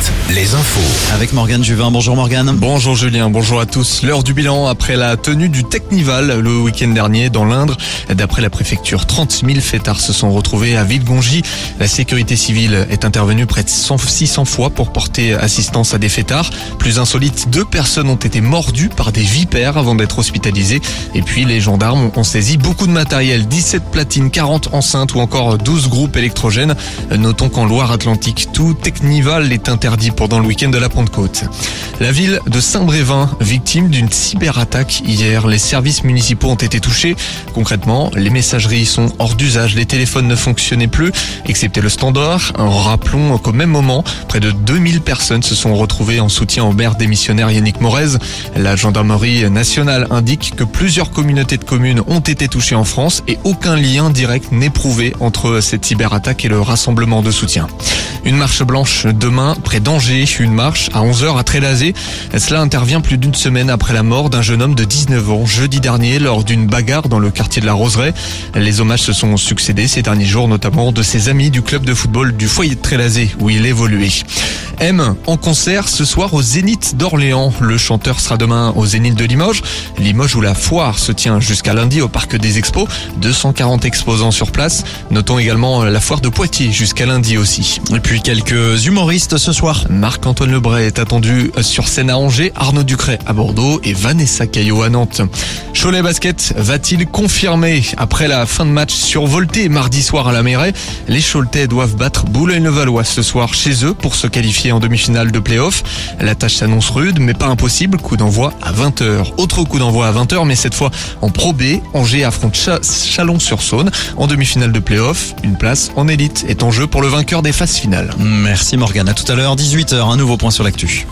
7, les infos. Avec Morgane Juvin. Bonjour Morgane. Bonjour Julien, bonjour à tous. L'heure du bilan après la tenue du Technival le week-end dernier dans l'Indre. D'après la préfecture, 30 000 fêtards se sont retrouvés à Villegongy. La sécurité civile est intervenue près de 600 fois pour porter assistance à des fêtards. Plus insolite, deux personnes ont été mordues par des vipères avant d'être hospitalisées. Et puis les gendarmes ont saisi beaucoup de matériel, 17 platines, 40 enceintes ou encore 12 groupes électrogènes. Notons qu'en Loire-Atlantique, tout Technival est interdit pendant le week-end de la Pentecôte. La ville de Saint-Brévin, victime d'une cyberattaque hier. Les services municipaux ont été touchés. Concrètement, les messageries sont hors d'usage, les téléphones ne fonctionnaient plus, excepté le standard. Rappelons qu'au même moment, près de 2000 personnes se sont retrouvées en soutien au maire démissionnaire Yannick Morez. La gendarmerie nationale indique que plusieurs communautés de communes ont été touchées en France et aucun lien direct n'est prouvé entre cette cyberattaque et le rassemblement de soutien. Une marche blanche demain près une marche à 11h à Trélazé. Cela intervient plus d'une semaine après la mort d'un jeune homme de 19 ans jeudi dernier lors d'une bagarre dans le quartier de la Roseraie. Les hommages se sont succédés ces derniers jours, notamment de ses amis du club de football du foyer de Trélazé où il évoluait. M en concert ce soir au Zénith d'Orléans. Le chanteur sera demain au Zénith de Limoges. Limoges où la foire se tient jusqu'à lundi au parc des expos. 240 exposants sur place. Notons également la foire de Poitiers jusqu'à lundi aussi. Et puis quelques humoristes ce soir. Marc-Antoine Lebray est attendu sur scène à Angers, Arnaud Ducret à Bordeaux et Vanessa Caillot à Nantes. Cholet Basket va-t-il confirmer après la fin de match survolté mardi soir à la Mairie? Les Choletais doivent battre Boulogne-le-Valois ce soir chez eux pour se qualifier en demi-finale de play-off. La tâche s'annonce rude mais pas impossible. Coup d'envoi à 20h. Autre coup d'envoi à 20h mais cette fois en Pro B. Angers affronte Chalon-sur-Saône en demi-finale de play-off. Une place en élite est en jeu pour le vainqueur des phases finales. Merci Morgane. À tout à l'heure, 18h, un nouveau point sur l'actu.